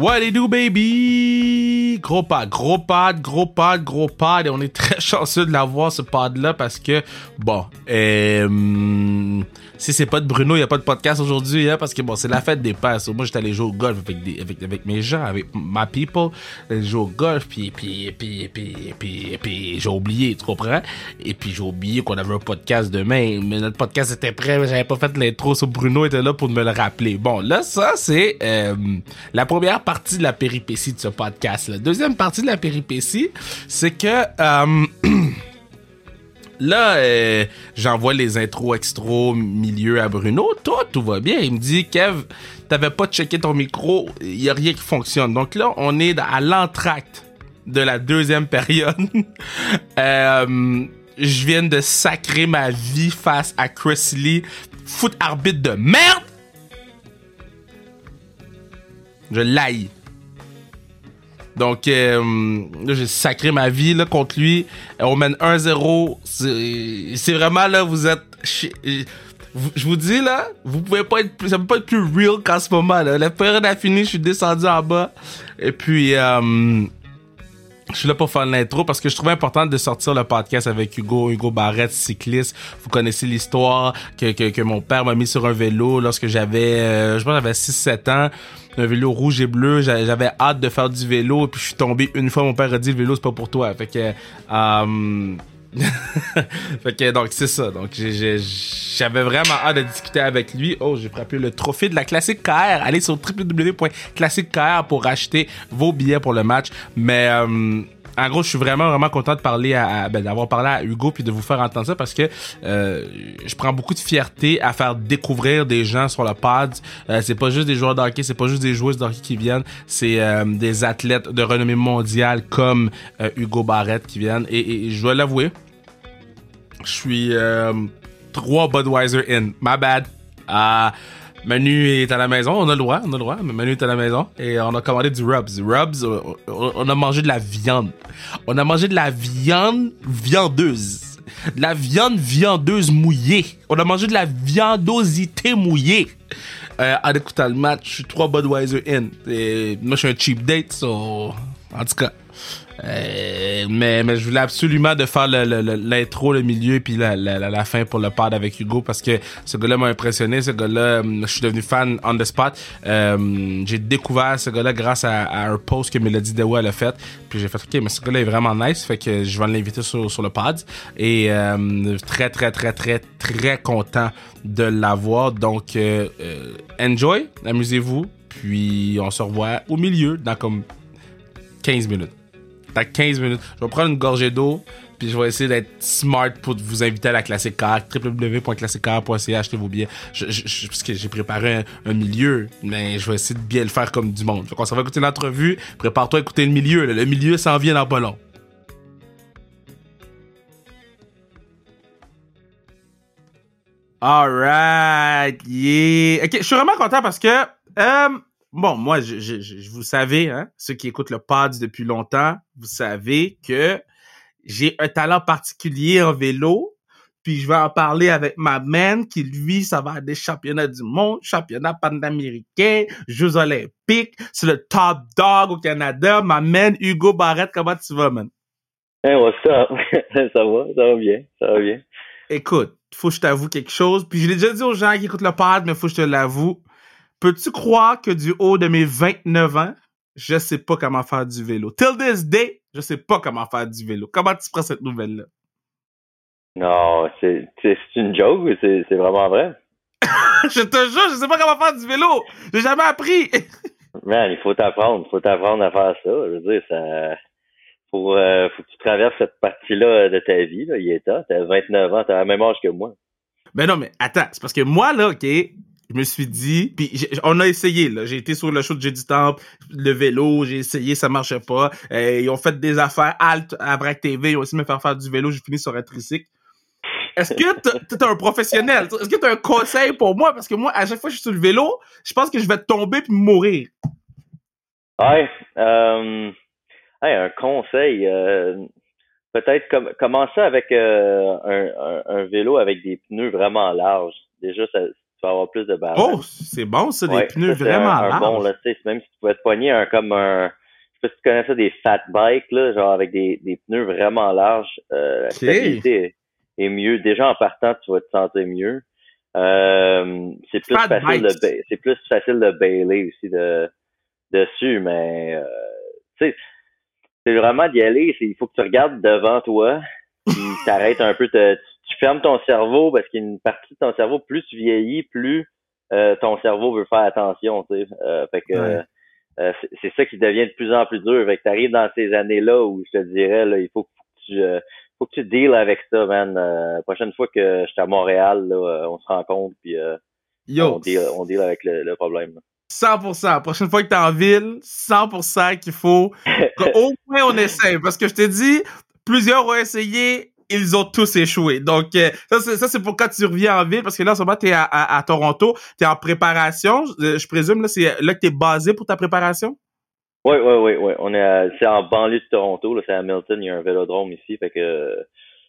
What it do, baby? Gros pad, gros pad, gros pad, gros pad. Et on est très chanceux de l'avoir, ce pad-là, parce que, bon, euh, si c'est pas de Bruno, il y a pas de podcast aujourd'hui, hein, parce que, bon, c'est la fête des pères. Moi, j'étais allé jouer au golf avec, des, avec, avec mes gens, avec ma people. J'allais jouer au golf, puis, puis, puis, puis, puis, puis, j'ai oublié, tu comprends? Et puis, j'ai oublié qu'on avait un podcast demain, mais notre podcast était prêt, j'avais pas fait l'intro sur Bruno, était là pour me le rappeler. Bon, là, ça, c'est euh, la première partie de la péripétie de ce podcast. La deuxième partie de la péripétie, c'est que euh, là, euh, j'envoie les intros extra milieu à Bruno. Toi, tout va bien. Il me dit, Kev, t'avais pas checké ton micro, il y a rien qui fonctionne. Donc là, on est à l'entracte de la deuxième période. euh, je viens de sacrer ma vie face à Chris Lee, foot arbitre de merde. Je l'aille. Donc, euh, j'ai sacré ma vie là, contre lui. On mène 1-0. C'est vraiment là, vous êtes. Je vous dis là, vous pouvez pas être plus, ça peut pas être plus real qu'en ce moment là. La période a fini, je suis descendu en bas. Et puis, euh, je suis là pour faire l'intro parce que je trouvais important de sortir le podcast avec Hugo, Hugo Barrette, cycliste. Vous connaissez l'histoire que, que, mon père m'a mis sur un vélo lorsque j'avais, euh, je pense j'avais 6-7 ans. Un vélo rouge et bleu. J'a- J'avais hâte de faire du vélo et puis je suis tombé une fois. Mon père a dit le vélo c'est pas pour toi. Fait que, euh, fait que donc c'est ça. Donc j'avais vraiment hâte de discuter avec lui. Oh, j'ai frappé le trophée de la classique KR. Allez sur www.classiquekr pour acheter vos billets pour le match. Mais euh, en gros, je suis vraiment vraiment content de parler à, ben, d'avoir parlé à Hugo puis de vous faire entendre ça parce que euh, je prends beaucoup de fierté à faire découvrir des gens sur le pod. Euh, c'est pas juste des joueurs de hockey, c'est pas juste des joueuses de hockey qui viennent, c'est euh, des athlètes de renommée mondiale comme euh, Hugo Barrette qui viennent. Et, et je dois l'avouer, je suis euh, trois Budweiser in. My bad. Ah, Manu est à la maison, on a le droit, on a le droit, mais Manu est à la maison et on a commandé du Rubs. Rubs, on, a mangé de la viande. On a mangé de la viande viandeuse. De la viande viandeuse mouillée. On a mangé de la viandosité mouillée. Euh, en écoutant le match, je suis trois Budweiser in. Moi, je suis un cheap date, so... En tout cas. Euh, mais, mais je voulais absolument de faire le- le- le- l'intro, le, milieu, puis la, la, la, fin pour le pod avec Hugo parce que ce gars-là m'a impressionné. Ce gars-là, hum, je suis devenu fan on the spot. Euh, j'ai découvert ce gars-là grâce à, à un post que Mélodie Dewa a fait. Puis j'ai fait OK, mais ce gars-là est vraiment nice. Fait que je vais l'inviter sur, sur le pod. Et euh, très, très, très, très, très content de l'avoir. Donc, euh, euh, enjoy, amusez-vous. Puis on se revoit au milieu dans comme 15 minutes. Dans 15 minutes. Je vais prendre une gorgée d'eau, puis je vais essayer d'être smart pour vous inviter à la Classique Car, www.classiquecar.ca, achetez vos billets. Je, parce que j'ai préparé un, milieu, mais je vais essayer de bien le faire comme du monde. Fait qu'on s'en va écouter. Prépare-toi à écouter le milieu. Le milieu s'en vient dans pas long. Alright, yeah. Ok, je suis vraiment content parce que, euh, bon, moi, je, je, je- je- vous savez, hein, ceux qui écoutent le pod depuis longtemps, vous savez que j'ai un talent particulier en vélo. Puis je vais en parler avec ma man qui, lui, ça va à des championnats du monde, championnats panaméricains, Jeux olympiques. C'est le top dog au Canada. Ma man, Hugo Barrette, comment tu vas, man? Hey, what's up? ça va, ça va bien, ça va bien. Écoute, faut que je t'avoue quelque chose. Puis je l'ai déjà dit aux gens qui écoutent le pod, mais faut que je te l'avoue. Peux-tu croire que du haut de mes 29 ans, je sais pas comment faire du vélo? Till this day, je sais pas comment faire du vélo. Comment tu prends cette nouvelle-là? Non, c'est une joke ou c'est vraiment vrai? je te jure, je sais pas comment faire du vélo. J'ai jamais appris. Man, il faut t'apprendre, il faut t'apprendre à faire ça. Je veux dire, ça faut, euh, faut que tu traverses cette partie-là de ta vie, là, il est temps. T'as 29 ans, t'as le même âge que moi. Mais non, mais attends, c'est parce que moi, là, OK, je me suis dit, puis on a essayé, là. J'ai été sur le show de du Temple, le vélo, j'ai essayé, ça marchait pas. Euh, ils ont fait des affaires alt à Brack TV, ils ont aussi me faire faire du vélo, j'ai fini sur un tricycle. Est-ce que t'es un professionnel? Est-ce que t'as un conseil pour moi? Parce que moi, à chaque fois que je suis sur le vélo, je pense que je vais tomber puis mourir. Ouais, euh, un conseil, euh, peut-être com- commencer avec un, un vélo avec des pneus vraiment larges. Déjà, ça, vas avoir plus de balance. Oh, c'est bon, ça, des pneus vraiment un, bon, là, même si tu pouvais te poigner un, comme un, je sais pas si tu connais ça, des fat bikes, là, genre avec des, des pneus vraiment larges, euh, la stabilité est, mieux. Déjà, en partant, tu vas te sentir mieux. Euh, c'est plus facile de, c'est plus facile de bailer aussi de, dessus, mais, euh, tu sais, c'est vraiment d'y aller. Il faut que tu regardes devant toi, tu t'arrêtes un peu, te, tu fermes ton cerveau parce qu'il y a une partie de ton cerveau, plus tu vieillis, plus euh, ton cerveau veut faire attention, tu sais. Euh, fait que euh, c'est ça qui devient de plus en plus dur. Fait que t'arrives dans ces années-là où je te dirais, là, il faut que tu faut que tu deals avec ça, man. la prochaine fois que je suis à Montréal, là, on se rencontre puis on, deal, on deal avec le, problème. 100%. La prochaine fois que tu es en ville, 100% qu'il faut qu'au moins on essaye. Parce que je te dis, plusieurs ont essayé, ils ont tous échoué. Donc, euh, ça, c'est pour quand tu reviens en ville, parce que là, en ce moment, tu es à, Toronto, tu es en préparation. Je, présume, là, c'est là que tu es basé pour ta préparation? Oui, oui, oui, oui. On est c'est en banlieue de Toronto, là, c'est à Hamilton, il y a un vélodrome ici. Fait que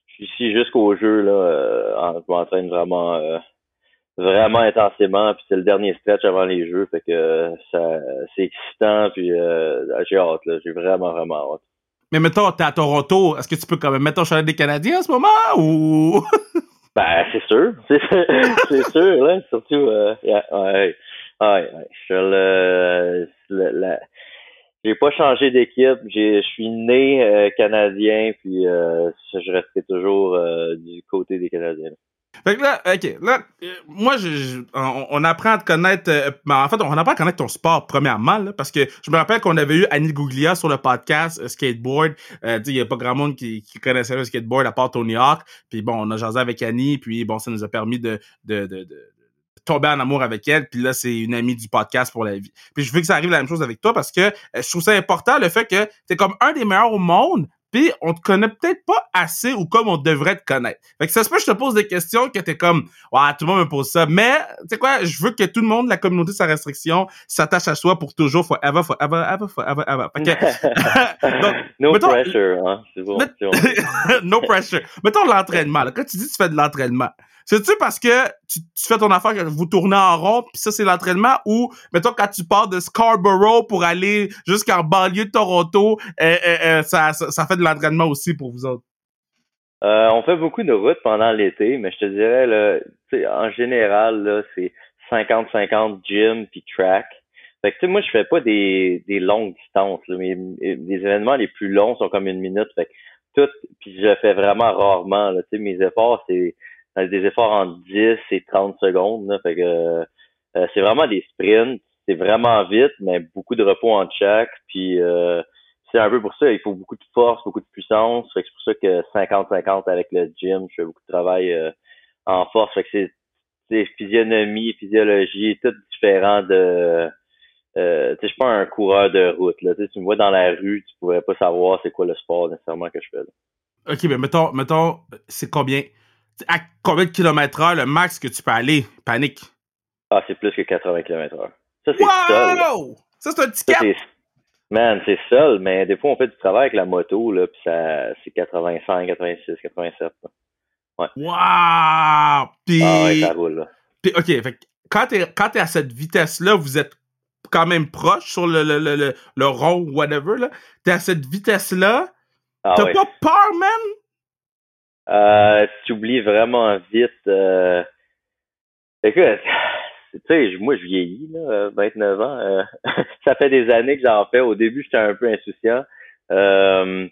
je suis ici jusqu'au jeu, là, euh, je m'entraîne vraiment euh, vraiment intensément. Puis c'est le dernier stretch avant les jeux. Fait que ça c'est excitant, puis j'ai hâte, là. J'ai vraiment, vraiment hâte. Mais mettons, t'es à Toronto, est-ce que tu peux quand même mettre ton chalet des Canadiens en ce moment ou? ben, c'est sûr. C'est sûr, là. Surtout, euh, ouais, ouais, ouais. Je le, le, j'ai pas changé d'équipe. Je suis né euh, canadien, puis euh, je restais toujours euh, du côté des Canadiens. Fait que là, ok, là, euh, moi, je, on, apprend à te connaître, euh, ben, en fait, on apprend à connaître ton sport, premièrement, là, parce que je me rappelle qu'on avait eu Annie Gouglia sur le podcast euh, Skateboard. Euh, il y a pas grand monde qui, qui connaissait le skateboard à part Tony Hawk. Puis bon, on a jasé avec Annie, puis bon, ça nous a permis de, de, de, de tomber en amour avec elle, puis là, c'est une amie du podcast pour la vie. Puis je veux que ça arrive la même chose avec toi parce que je trouve ça important, le fait que t'es comme un des meilleurs au monde, puis on te connaît peut-être pas assez ou comme on devrait te connaître. Fait que ça se peut je te pose des questions que t'es comme Ouais, tout le monde me pose ça. Mais tu sais quoi, je veux que tout le monde, la communauté sans restriction, s'attache à soi pour toujours, forever, forever, ever, forever, ever. Fait que, donc, no pressure, hein. C'est bon, no pressure. Mettons l'entraînement. Quand tu dis que tu fais de l'entraînement, c'est-tu parce que tu, fais ton affaire, que vous tournez en rond, puis ça, c'est l'entraînement, ou, mettons, quand tu pars de Scarborough pour aller jusqu'en banlieue de Toronto, euh, euh, euh, ça, fait de l'entraînement aussi pour vous autres? on fait beaucoup de routes pendant l'été, mais je te dirais, en général, c'est 50-50 gym puis track. Fait que, moi, je fais pas des, longues distances. Mais les événements les plus longs sont comme une minute. Fait que tout, puis je fais vraiment rarement. Là, mes efforts, c'est des efforts en 10 et 30 secondes. euh, c'est vraiment des sprints. C'est vraiment vite, mais beaucoup de repos en chaque. Puis euh, c'est un peu pour ça, il faut beaucoup de force, beaucoup de puissance. C'est pour ça que 50-50 avec le gym, je fais beaucoup de travail euh, en force. Que c'est physionomie, physiologie, tout différent de je suis pas un coureur de route. Tu me vois dans la rue, tu pourrais pas savoir c'est quoi le sport nécessairement que je fais. OK, mais mettons, mettons c'est combien? À combien de kilomètres heure le max que tu peux aller, panique? Ah, c'est plus que 80 km heure. Ça, c'est wow! Ça, c'est un ticket! Man, c'est seul, mais des fois, on fait du travail avec la moto, là, puis ça, c'est 85, 86, 87. Ouais. Wow! Puis... Ah ouais, ça roule, là. Puis, OK, fait quand t'es, quand t'es à cette vitesse-là, vous êtes quand même proche sur le, le, le, le, rond ou whatever, là. T'es à cette vitesse-là. Ah T'as pas peur, man? Euh, tu oublies vraiment vite. Euh... Écoute, tu sais, moi je vieillis, là, 29 ans. Euh, ça fait des années que j'en fais. Au début, j'étais un peu insouciant. Euh,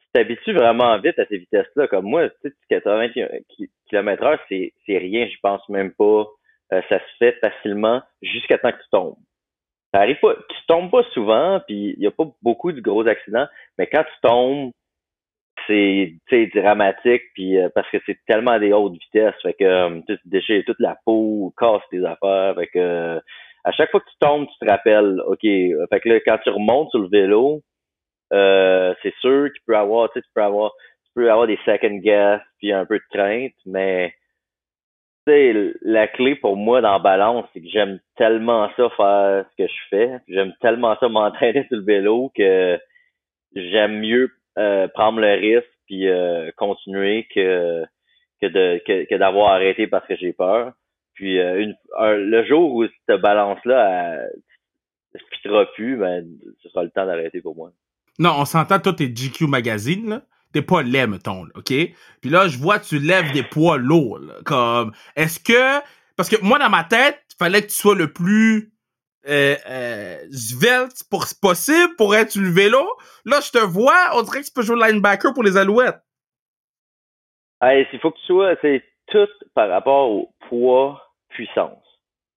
tu t'habitues vraiment vite à ces vitesses-là. Comme moi, tu sais, 80 km heure, c'est, rien, je pense même pas. Euh, ça se fait facilement jusqu'à temps que tu tombes. Ça arrive pas, tu tombes pas souvent, puis il y a pas beaucoup de gros accidents, mais quand tu tombes, c'est dramatique puis euh, parce que c'est tellement des hautes vitesses fait que euh, tu déchires toute la peau casse tes affaires euh, à chaque fois que tu tombes tu te rappelles ok fait que là, quand tu remontes sur le vélo c'est sûr qu'il peut avoir tu peux avoir tu peux avoir des second guess puis un peu de crainte mais la clé pour moi dans la balance c'est que j'aime tellement ça faire ce que je fais j'aime tellement ça m'entraîner sur le vélo que j'aime mieux euh, prendre le risque puis euh, continuer que que de que, d'avoir arrêté parce que j'ai peur. Puis euh, le jour où cette balance-là ne plus, ben, ce sera le temps d'arrêter pour moi. Non, on s'entend, toi, t'es GQ Magazine, là. T'es pas laid, mettons, OK? Puis là, je vois tu lèves des poids lourds, là, Comme, est-ce que... Parce que moi, dans ma tête, fallait que tu sois le plus euh, euh, svelte pour, possible pour être sur le vélo. Là, je te vois, on dirait que tu peux jouer linebacker pour les Alouettes. Hey, il faut que tu sois, c'est tout par rapport au poids, puissance.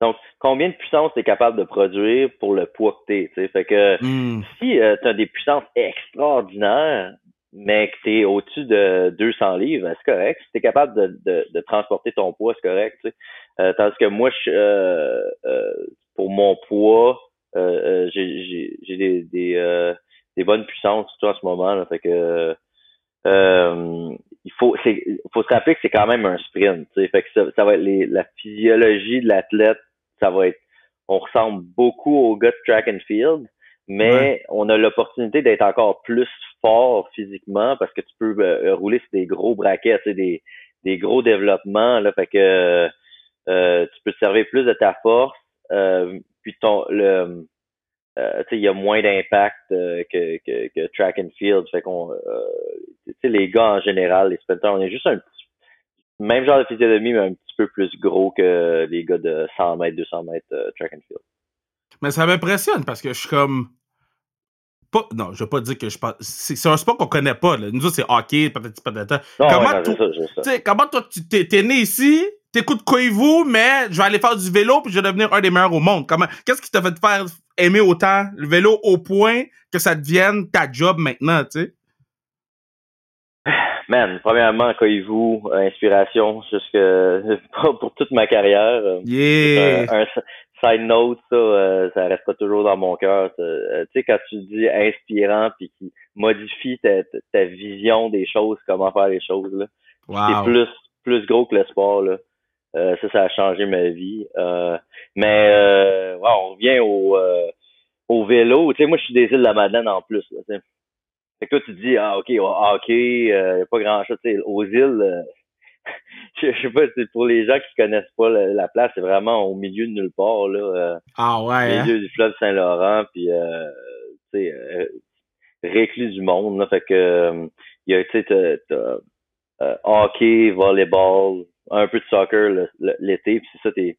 Donc, combien de puissance tu es capable de produire pour le poids que tu es? Fait que hmm. si euh, tu as des puissances extraordinaires, mais que tu es au-dessus de 200 livres, ben, c'est correct. Si tu es capable de, de, transporter ton poids, c'est correct. Euh, tandis que moi, je, euh, pour mon poids, j'ai des, des, des, bonnes puissances tout en ce moment. Là, fait que il faut, faut se rappeler que c'est quand même un sprint. Fait que ça, ça va être la physiologie de l'athlète ça va être, on ressemble beaucoup au gars de track and field, mais on a l'opportunité d'être encore plus fort physiquement parce que tu peux euh, rouler sur des gros braquets, des, des gros développements, là, fait que euh, tu peux te servir plus de ta force, euh, puis ton le il y a moins d'impact que, que, que, track and field. Fait qu'on, les gars en général, les sprinters, on est juste un petit même genre de physionomie, mais un petit peu plus gros que les gars de 100 mètres, 200 mètres euh, track and field. Mais ça m'impressionne parce que je suis comme. Pas, non, je vais pas dire que je pense. C'est un sport qu'on connaît pas. Là. Nous autres, c'est hockey, peut-être peut-être. Comment, toi, comment toi, tu t'es, né ici, t'écoutes Koivu, mais je vais aller faire du vélo puis je vais devenir un des meilleurs au monde. Comment, qu'est-ce qui t'a fait faire aimer autant le vélo au point que ça devienne ta job maintenant, tu sais? Man, premièrement, Koivu, inspiration jusque pour toute ma carrière. Yeah. Un, side note, ça, euh, ça restera toujours dans mon cœur. Euh, tu sais, quand tu dis inspirant puis qui modifie ta, ta, vision des choses, comment faire les choses, là. C'est plus, plus gros que le sport, là. Euh, ça, ça a changé ma vie. mais euh, on revient au, au vélo. Tu sais, moi, je suis des îles de la Madeleine en plus. Là, fait que toi, tu te dis, ah, OK, OK, il euh, a pas grand-chose. Aux îles, euh, je, sais pas, c'est pour les gens qui connaissent pas la, place, c'est vraiment au milieu de nulle part, là. Euh, ah ouais. Au milieu hein? du fleuve Saint-Laurent, puis, euh, tu sais, réclus du monde, là. Fait que, il y a, tu sais, t'as, hockey, volleyball, un peu de soccer l'été, puis c'est ça tes,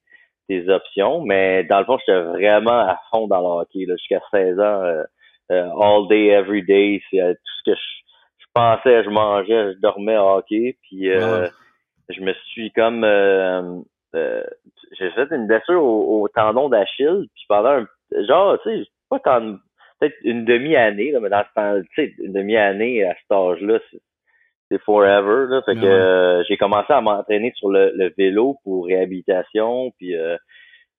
tes options. Mais dans le fond, j'étais vraiment à fond dans le hockey, là, jusqu'à 16 ans euh, all day, every day. C'est euh, tout ce que je, pensais, je mangeais, je dormais au hockey. Puis euh, je me suis comme j'ai fait une blessure au, tendon d'Achille. Puis pendant un genre, tu sais, pas tant peut-être une demi-année, là, mais dans ce temps, tu sais, une demi-année à cet âge-là, c'est forever. Là. Fait que j'ai commencé à m'entraîner sur le, vélo pour réhabilitation. Puis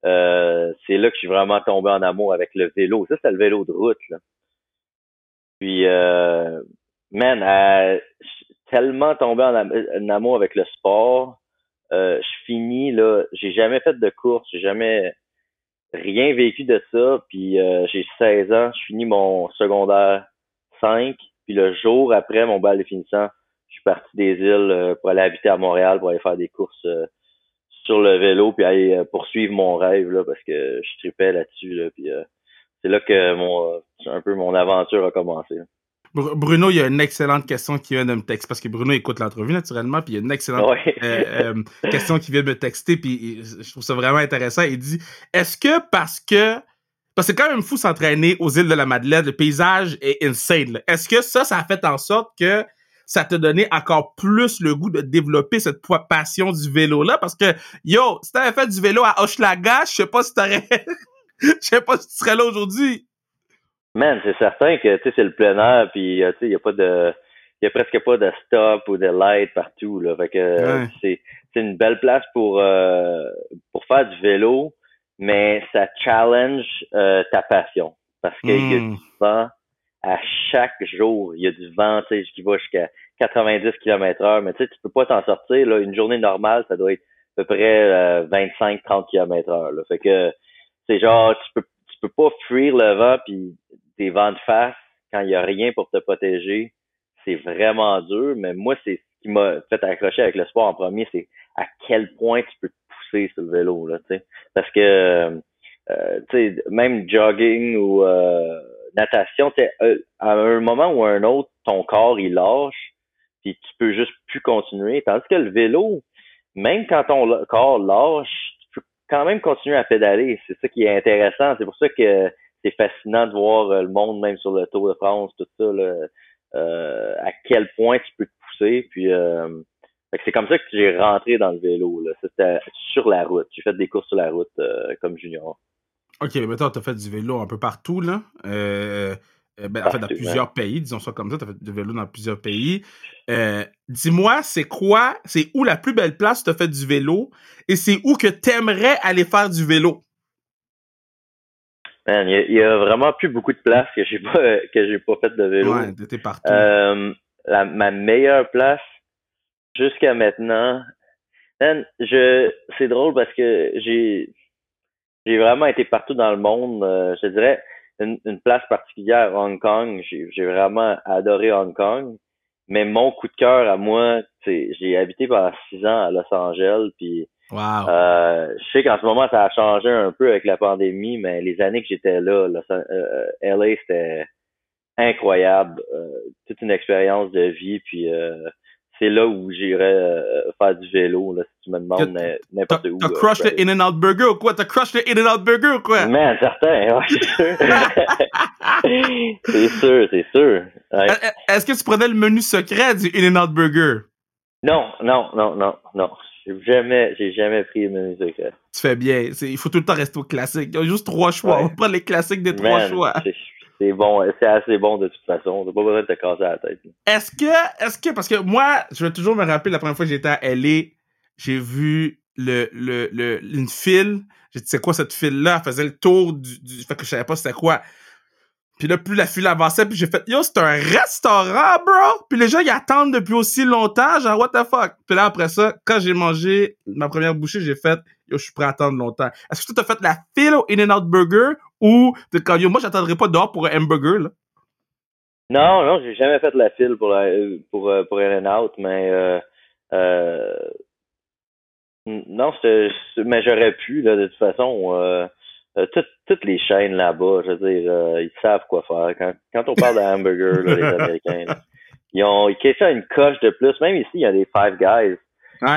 euh, c'est là que je suis vraiment tombé en amour avec le vélo. Ça, c'est le vélo de route. Là. Puis, euh, man, euh, tellement tombé en, amour avec le sport. Euh, je finis, là, j'ai jamais fait de course, j'ai jamais rien vécu de ça. Puis, euh, j'ai 16 ans, je finis mon secondaire 5. Puis, le jour après mon bal de finissant, je suis parti des îles euh, pour aller habiter à Montréal, pour aller faire des courses sur le vélo, puis aller poursuivre mon rêve, là, parce que je tripais là-dessus, là, c'est là que mon un peu mon aventure a commencé. Bruno, il y a une excellente question qui vient de me texter, parce que Bruno écoute l'entrevue naturellement, puis il y a une excellente euh, euh, question qui vient de me texter, puis je trouve ça vraiment intéressant. Il dit Est-ce que parce que. Parce que c'est quand même fou s'entraîner aux îles de la Madeleine, le paysage est insane. Est-ce que ça, ça a fait en sorte que ça t'a donné encore plus le goût de développer cette passion du vélo-là? Parce que, yo, si t'avais fait du vélo à Hochelaga, je sais pas si t'aurais. Je sais pas si tu serais là aujourd'hui. Man, c'est certain que tu sais c'est le plein air puis euh, tu sais il y a pas de il y a presque pas de stop ou de light partout là. Fait que c'est c'est une belle place pour euh, pour faire du vélo, mais ça challenge euh, ta passion parce qu'il y a hmm. du vent à chaque jour, il y a du vent, tu sais qui va jusqu'à 90 km/h, mais tu sais tu peux pas t'en sortir là, une journée normale, ça doit être à peu près 25-30 km/h là. Fait que c'est genre, tu peux, tu peux pas fuir le vent puis des vents de face quand il y a rien pour te protéger. C'est vraiment dur, mais moi, c'est ce qui m'a fait accrocher avec le sport en premier, c'est à quel point tu peux te pousser sur le vélo, là, tu. Parce que, euh, tu même jogging ou euh, natation, tu à un moment ou à un autre, ton corps, il lâche, puis tu peux juste plus continuer. Tandis que le vélo, même quand ton corps lâche, quand même continuer à pédaler. C'est ça qui est intéressant. C'est pour ça que c'est fascinant de voir le monde, même sur le Tour de France, tout ça, là, à quel point tu peux te pousser. Puis, c'est comme ça que j'ai rentré dans le vélo. C'était sur la route. J'ai fait des courses sur la route euh, comme junior. OK, mais maintenant, tu as fait du vélo un peu partout, là. Euh, euh, ben, en fait, dans plusieurs pays, disons ça comme ça. Tu as fait du vélo dans plusieurs pays. Dis-moi, c'est quoi, c'est où la plus belle place où tu as fait du vélo et c'est où que tu aimerais aller faire du vélo? il y, a vraiment plus beaucoup de places que j'ai pas que j'ai pas fait de vélo. Ouais, t'étais partout. ma meilleure place, jusqu'à maintenant, je, c'est drôle parce que j'ai, j'ai vraiment été partout dans le monde. Euh, je dirais une, une, place particulière, Hong Kong. J'ai, j'ai vraiment adoré Hong Kong. Mais mon coup de cœur à moi, j'ai habité pendant six ans à Los Angeles, puis wow. euh, je sais qu'en ce moment ça a changé un peu avec la pandémie, mais les années que j'étais là, Los, euh, LA c'était incroyable, euh, toute une expérience de vie, puis c'est là où j'irais euh, faire du vélo, là, si tu me demandes n'importe où. T'as crush le In-N-Out Burger ou quoi? T'as crush le In-N-Out Burger ou quoi? Man, certain, ouais, c'est sûr. c'est sûr, c'est sûr. Est-ce que tu prenais le menu secret du In-N-Out Burger? Non, non, non, non, non. J'ai jamais, j'ai jamais pris le menu secret. Tu fais bien. Il faut tout le temps rester au classique. Il y a juste trois choix. On va prendre les classiques des trois choix c'est bon, c'est assez bon de toute façon. T'as pas besoin de te casser la tête. Est-ce que, est-ce que, parce que moi, je vais toujours me rappeler la première fois que j'étais à LA, j'ai vu le, le, le, une file. J'ai dit, c'est quoi cette file-là? Elle faisait le tour du, du, fait que je savais pas c'était quoi. Puis là, plus la file avançait, puis j'ai fait, yo, c'est un restaurant, bro! Puis les gens, ils attendent depuis aussi longtemps, genre, what the fuck? Puis là, après ça, quand j'ai mangé ma première bouchée, j'ai fait, yo, je suis prêt à attendre longtemps. Est-ce que tu as fait la file au In-N-Out Burger ou, quand, yo, moi, j'attendrai pas dehors pour un hamburger, là? Non, non, j'ai jamais fait la file pour, pour, euh, pour In-N-Out, mais, euh, euh, non, mais j'aurais pu, là, de toute façon, euh, euh, toutes, les chaînes là-bas, je veux dire, euh, ils savent quoi faire. Quand, quand on parle de hamburger, les Américains, ils ont ils ça une coche de plus. Même ici, il y a des Five Guys.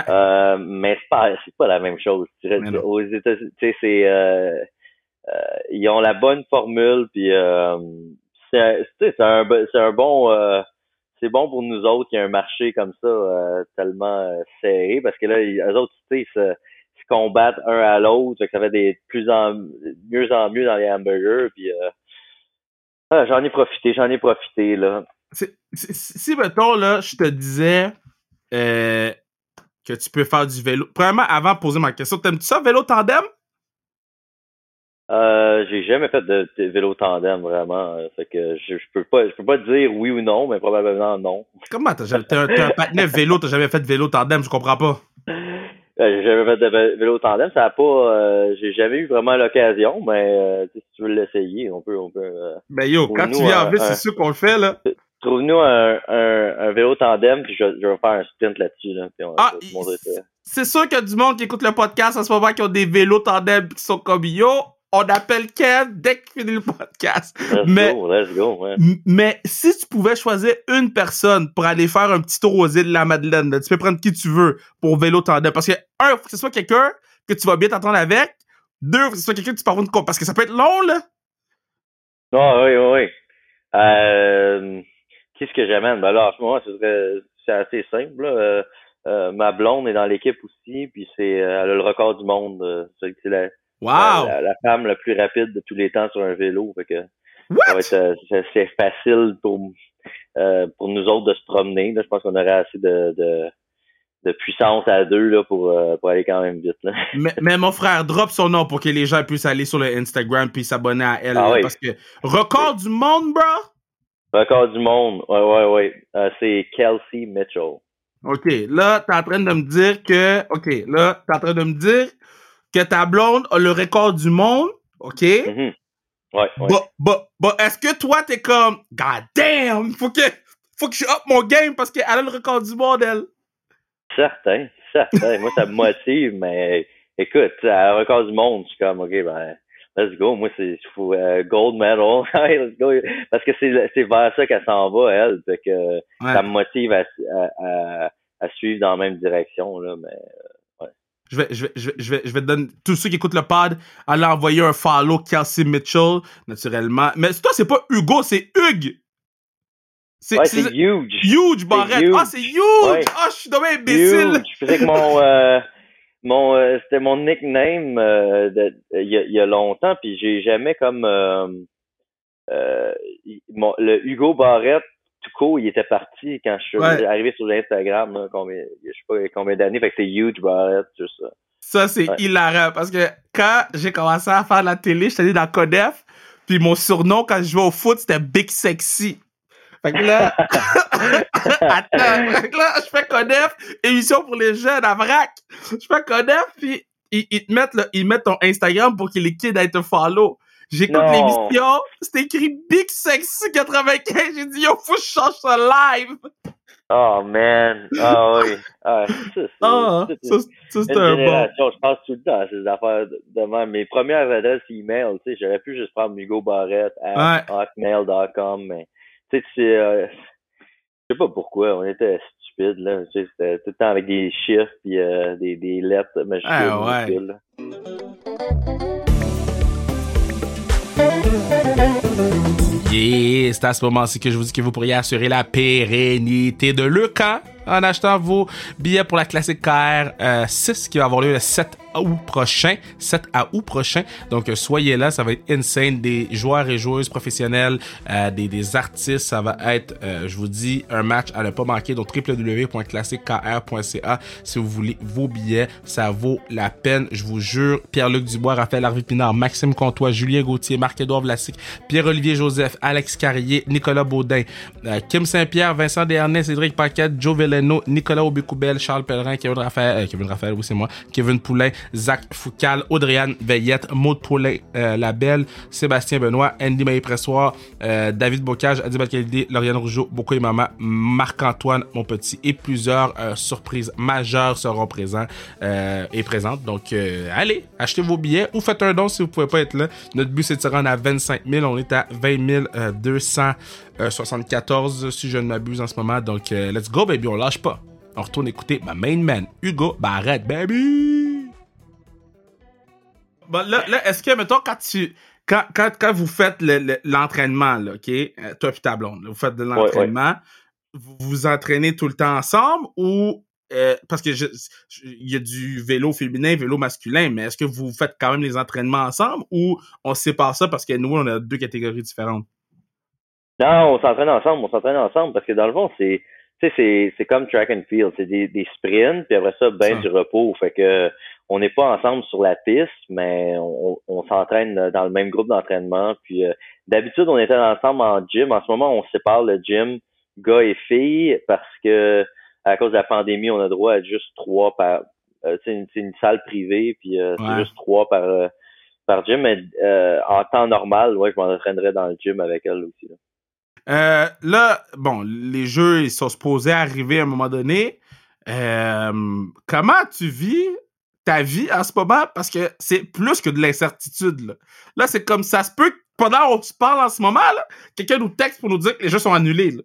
Euh, mais c'est pas, c'est pas la même chose. Aux États-Unis, c'est, euh, ils ont la bonne formule, puis c'est, c'est un, c'est un bon, c'est bon pour nous autres qu'il y ait un marché comme ça tellement serré, parce que là, les autres, tu sais, combattre un à l'autre. Ça fait des plus en mieux en mieux dans les hamburgers. Puis euh, ah, j'en ai profité, j'en ai profité là. si mettons là, je te disais euh, que tu peux faire du vélo. Premièrement, avant de poser ma question, t'aimes-tu ça vélo tandem? Euh, j'ai jamais fait de, vélo tandem vraiment. Fait que je, je, peux pas je peux pas dire oui ou non, mais probablement non. Comment t'as un, un patinet vélo, t'as jamais fait de vélo tandem, je comprends pas. Euh, j'ai jamais fait de vélo tandem, ça a pas, euh, j'ai jamais eu vraiment l'occasion, mais euh, si tu veux l'essayer, on peut, on peut. ben yo, quand tu viens en ville, c'est sûr qu'on le fait là. Trouve-nous un, un, un, vélo tandem, puis je, je vais faire un sprint là-dessus là, on ah, C'est sûr qu'il y a du monde qui écoute le podcast en ce moment qui ont des vélos tandem qui sont comme yo on appelle Ken dès qu'il finit le podcast. Let's mais, go, let's go, mais si tu pouvais choisir une personne pour aller faire un petit tour aux îles de la Madeleine, tu peux prendre qui tu veux pour vélo tandem. Parce que, un, faut que ce soit quelqu'un que tu vas bien t'entendre avec. Deux, faut que ce soit quelqu'un que tu parles de Parce que ça peut être long, là. Oh, oui, oui, oui. Euh, Qu'est-ce que j'amène? Ben là, en ce moment, c'est assez simple. Euh, euh, ma blonde est dans l'équipe aussi, puis c'est elle a le record du monde. c'est la, Wow! La, femme la plus rapide de tous les temps sur un vélo. Fait que euh, c'est facile pour, euh, pour nous autres de se promener. Là. Je pense qu'on aurait assez de, de, de, puissance à deux là, pour, euh, pour aller quand même vite. Là. Mais, mais, mon frère, drop son nom pour que les gens puissent aller sur le Instagram puis s'abonner à elle. Ah parce que record du monde, bro! Record du monde, ouais, ouais, ouais. c'est Kelsey Mitchell. OK, là, t'es en train de me dire que. OK, là, t'es en train de me dire que ta blonde a le record du monde, OK? Mm-hmm. Ouais, ouais. Bah, bah, est-ce que toi, t'es comme, God damn, faut que, faut que je up mon game parce qu'elle a le record du monde, elle? Certain, certain. Moi, ça me motive, mais écoute, un record du monde, je suis comme, OK, ben, let's go. Moi, c'est euh, gold medal. let's go. Parce que c'est vers ça qu'elle s'en va, elle. Fait que ça me motive à, à, à, suivre dans la même direction, là, mais je vais, je vais, je vais, je vais, je vais te donner, tous ceux qui écoutent le pod, aller envoyer un follow Kelsey Mitchell, naturellement. Mais toi, c'est pas Hugo, c'est Hugues. C'est ouais, huge. Huge, Barrette. Ah, c'est huge! Ah, je suis dommage imbécile. Je faisais que mon, euh, mon, euh, c'était mon nickname euh, il, y a, y, a, longtemps, puis j'ai jamais comme, euh, euh, mon, le Hugo Barrette, tout court, il était parti quand je suis arrivé sur Instagram, là, combien, je sais pas combien d'années, fait que c'est huge, Barrett, tout ça. Ça, c'est hilarant, parce que quand j'ai commencé à faire la télé, j'étais allé dans Codef, puis mon surnom quand je jouais au foot, c'était Big Sexy. Fait que là, attends, fait que là, je fais Codef, émission pour les jeunes à vrac. Je fais Codef, puis ils, ils, te mettent, là, ils mettent ton Instagram pour que les kids aient te follow. J'écoute l'émission, c'était écrit Big Sexy 95. J'ai dit, yo, faut que je change ça live. Oh man, ah oh, oui. Ah, ça, c'est un bon. Je pense tout le temps à ces affaires de, même. Mes premières adresses email, tu sais, j'aurais pu juste prendre Hugo Barrette à hotmail.com, mais tu sais, euh, je sais pas pourquoi, on était stupides, là. Tu sais, c'était tout le temps avec des chiffres puis euh, des, des lettres majuscules. Ah, ouais. C'est à ce moment-ci que je vous dis que vous pourriez assurer la pérennité de le camp en achetant vos billets pour la classique KR 6 euh, qui va avoir lieu le 7 août prochain. 7 à août prochain. Donc, euh, soyez là, ça va être insane. Des joueurs et joueuses professionnels, euh, des, artistes, ça va être, je vous dis, un match à ne pas manquer. Donc, www.classiquekr.ca si vous voulez vos billets. Ça vaut la peine, je vous jure. Pierre-Luc Dubois, Raphaël Harvey Pinard, Maxime Comtois, Julien Gauthier, Marc-Édouard Vlasic, Pierre-Olivier Joseph, Alex Carrier, Nicolas Baudin, Kim Saint-Pierre, Vincent Desharnais, Cédric Paquette, Joe Nicolas Aubecoubel, Charles Pellerin, Kevin Raphaël, euh, Kevin Raphaël, oui, c'est moi, Kevin Poulain, Zach Foucal, Audriane Veillette, Maud Poulain, euh, Labelle, Sébastien Benoît, Andy Maï-Pressoir, euh, David Bocage, Adi Balkalidé, Lauriane Rougeau, Boko et Mama, Marc-Antoine, mon petit, et plusieurs surprises majeures seront présents et présentes. Donc, allez, achetez vos billets ou faites un don si vous pouvez pas être là. Notre but, c'est de se rendre à 25 000. On est à 20 200 74 si je ne m'abuse en ce moment. Donc, euh, let's go, baby, on lâche pas. On retourne écouter ma main man, Hugo Barrett, baby! Bon, là, là est-ce que, mettons, quand tu. Quand, quand, quand vous faites l'entraînement, là, OK? Euh, toi et ta blonde, vous faites de l'entraînement, vous vous entraînez tout le temps ensemble ou euh, parce que il y a du vélo féminin, vélo masculin, mais est-ce que vous faites quand même les entraînements ensemble ou on sépare ça parce que nous, on a deux catégories différentes? Non, on s'entraîne ensemble, on s'entraîne ensemble parce que dans le fond, c'est c'est c'est comme track and field, c'est des, des sprints puis après ça ben du repos, fait que on n'est pas ensemble sur la piste, mais on, on s'entraîne dans le même groupe d'entraînement. Puis euh, d'habitude on était ensemble en gym, en ce moment on sépare le gym gars et filles parce que à cause de la pandémie, on a droit à juste trois par euh, c'est une, une, salle privée puis euh, c'est juste trois par euh, par gym. Mais en temps normal, ouais, je m'entraînerais dans le gym avec elle aussi. Là. Euh, là, bon, les jeux, ils sont supposés arriver à un moment donné. Euh, comment tu vis ta vie en ce moment? Parce que c'est plus que de l'incertitude. Là, c'est comme ça se peut que pendant qu'on se parle en ce moment, quelqu'un nous texte pour nous dire que les jeux sont annulés. Là.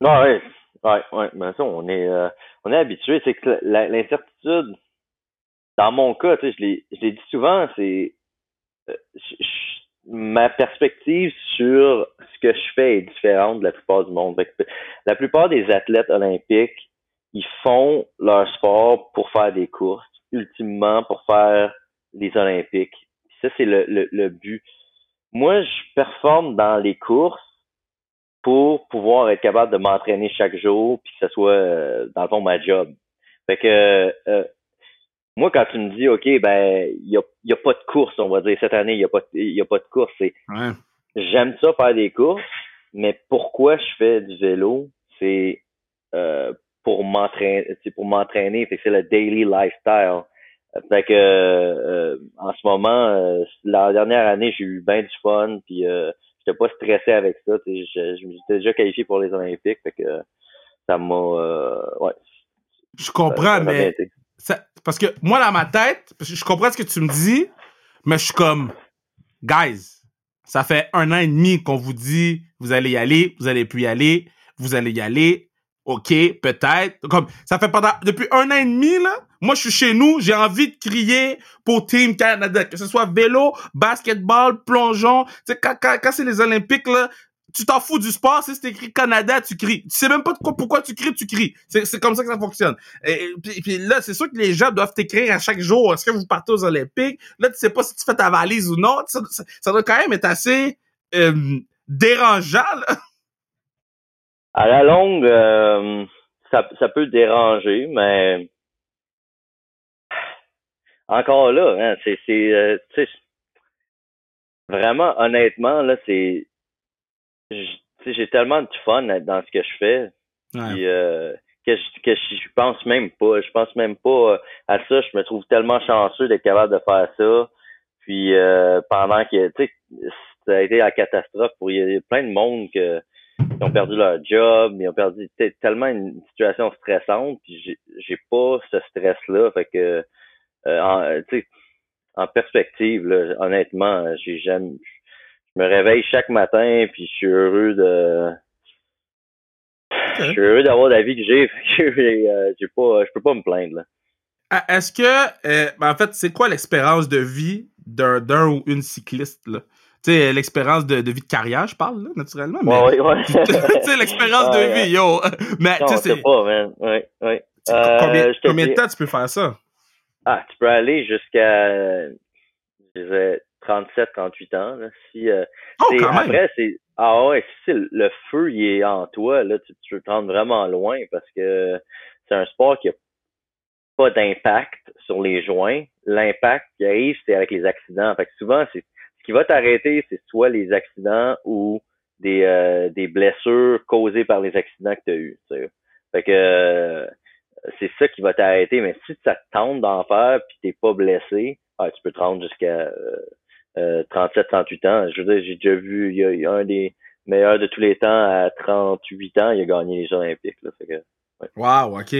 Non, oui, ouais, ouais, mais ça, on est, euh, on est habitué. C'est que l'incertitude, dans mon cas, tu sais, je l'ai dit souvent, c'est ma perspective sur ce que je fais est différente de la plupart du monde. La plupart des athlètes olympiques, ils font leur sport pour faire des courses, ultimement pour faire les Olympiques. Ça, c'est le, le, but. Moi, je performe dans les courses pour pouvoir être capable de m'entraîner chaque jour, puis que ce soit, euh, dans le fond, ma job. Fait que euh, moi, quand tu me dis, OK, ben, il n'y a, y a, pas de course, on va dire, cette année, il n'y a, pas, y a pas de course, c'est, j'aime ça faire des courses, mais pourquoi je fais du vélo? C'est, euh, pour m'entraîner, c'est pour m'entraîner, c'est le daily lifestyle. Fait que, euh, en ce moment, euh, la dernière année, j'ai eu bien du fun, puis euh, j'étais pas stressé avec ça, je, je, me déjà qualifié pour les Olympiques, fait que ça m'a, ouais. Je comprends, mais Parce que moi, dans ma tête, je comprends ce que tu me dis, mais je suis comme, guys, ça fait un an et demi qu'on vous dit, vous allez y aller, vous allez plus y aller, vous allez y aller, ok, peut-être. Comme, ça fait pendant, depuis un an et demi, là, moi, je suis chez nous, j'ai envie de crier pour Team Canada, que ce soit vélo, basketball, plongeon. Tu sais, quand, quand, quand c'est les Olympiques, là, tu t'en fous du sport, si c'est écrit Canada, tu cries. Tu sais même pas pourquoi tu cries, tu cries. C'est, comme ça que ça fonctionne. Et, puis, là, c'est sûr que les gens doivent t'écrire à chaque jour, est-ce que vous partez aux Olympiques? Là, tu sais pas si tu fais ta valise ou non. Ça, doit quand même être assez euh, dérangeant, là. À la longue, euh, ça, peut déranger, mais encore là, hein, c'est, euh, vraiment, honnêtement, là, c'est, j'ai tellement de fun dans ce que je fais, puis, euh, que je, que je pense même pas, je pense même pas à ça. Je me trouve tellement chanceux d'être capable de faire ça. Puis euh, pendant que, tu sais, ça a été la catastrophe pour il y a plein de monde que qui ont perdu leur job, ils ont perdu tellement une situation stressante, puis j'ai j'ai pas ce stress-là. Fait que euh, en, en perspective, là, honnêtement, j'ai jamais je me réveille chaque matin puis je suis heureux de je suis heureux d'avoir la vie que j'ai. J'ai euh, pas je peux pas me plaindre là. Ah, Est-ce que, euh, ben, en fait, c'est quoi l'expérience de vie d'un d'un ou une cycliste, là? Tu sais, l'expérience de, de vie de carrière, je parle, là, naturellement. Mais, Ouais, tu sais, l'expérience de vie, yo. Mais, tu je sais, c'est. pas, man. Ouais, ouais. Euh, combien, je de temps tu peux faire ça? Ah, tu peux aller jusqu'à je disais 37, 38 ans. Là, si, euh, Oh, c'est- quand même. après, c'est. Ah ouais, si le- feu il est en toi, là, tu, tu peux te rendre vraiment loin parce que c'est un sport qui a pas d'impact sur les joints. L'impact qui arrive, c'est avec les accidents. Fait que souvent, c'est ce qui va t'arrêter, c'est soit les accidents ou des, euh, des blessures causées par les accidents que tu as eus. tu sais. Fait que euh, c'est ça qui va t'arrêter. Mais si ça te tente d'en faire puis t'es pas blessé, ah, tu peux te rendre jusqu'à euh, euh, 37, 38 ans. Je veux dire, j'ai déjà vu, il y, a, un des meilleurs de tous les temps à 38 ans, il a gagné les Olympiques. Là, Wow, OK.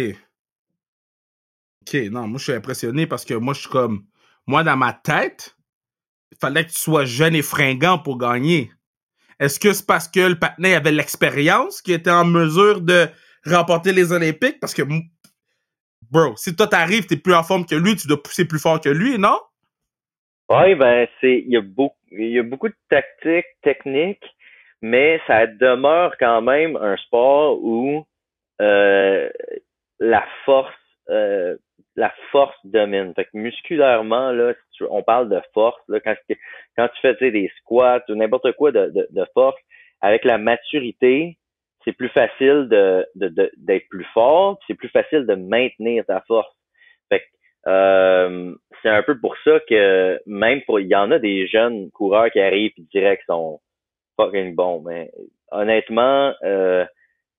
OK, non, moi, je suis impressionné parce que moi, je suis comme. Moi, dans ma tête, il fallait que tu sois jeune et fringant pour gagner. Est-ce que c'est parce que le patinet avait l'expérience qui était en mesure de remporter les Olympiques? Parce que, bro, si toi t'arrives, t'es plus en forme que lui, tu dois pousser plus fort que lui, non? Oui, ben c'est il y a beaucoup y a beaucoup de tactiques, techniques, mais ça demeure quand même un sport où euh, la force euh, la force domine. Fait que musculairement, là, si tu- on parle de force, quand, tu fais des squats ou n'importe quoi de, de force, avec la maturité, c'est plus facile de, de, de- d'être plus fort, c'est plus facile de maintenir ta force. Fait que euh, c'est un peu pour ça que même pour il y en a des jeunes coureurs qui arrivent et direct sont fucking bons, mais honnêtement, euh,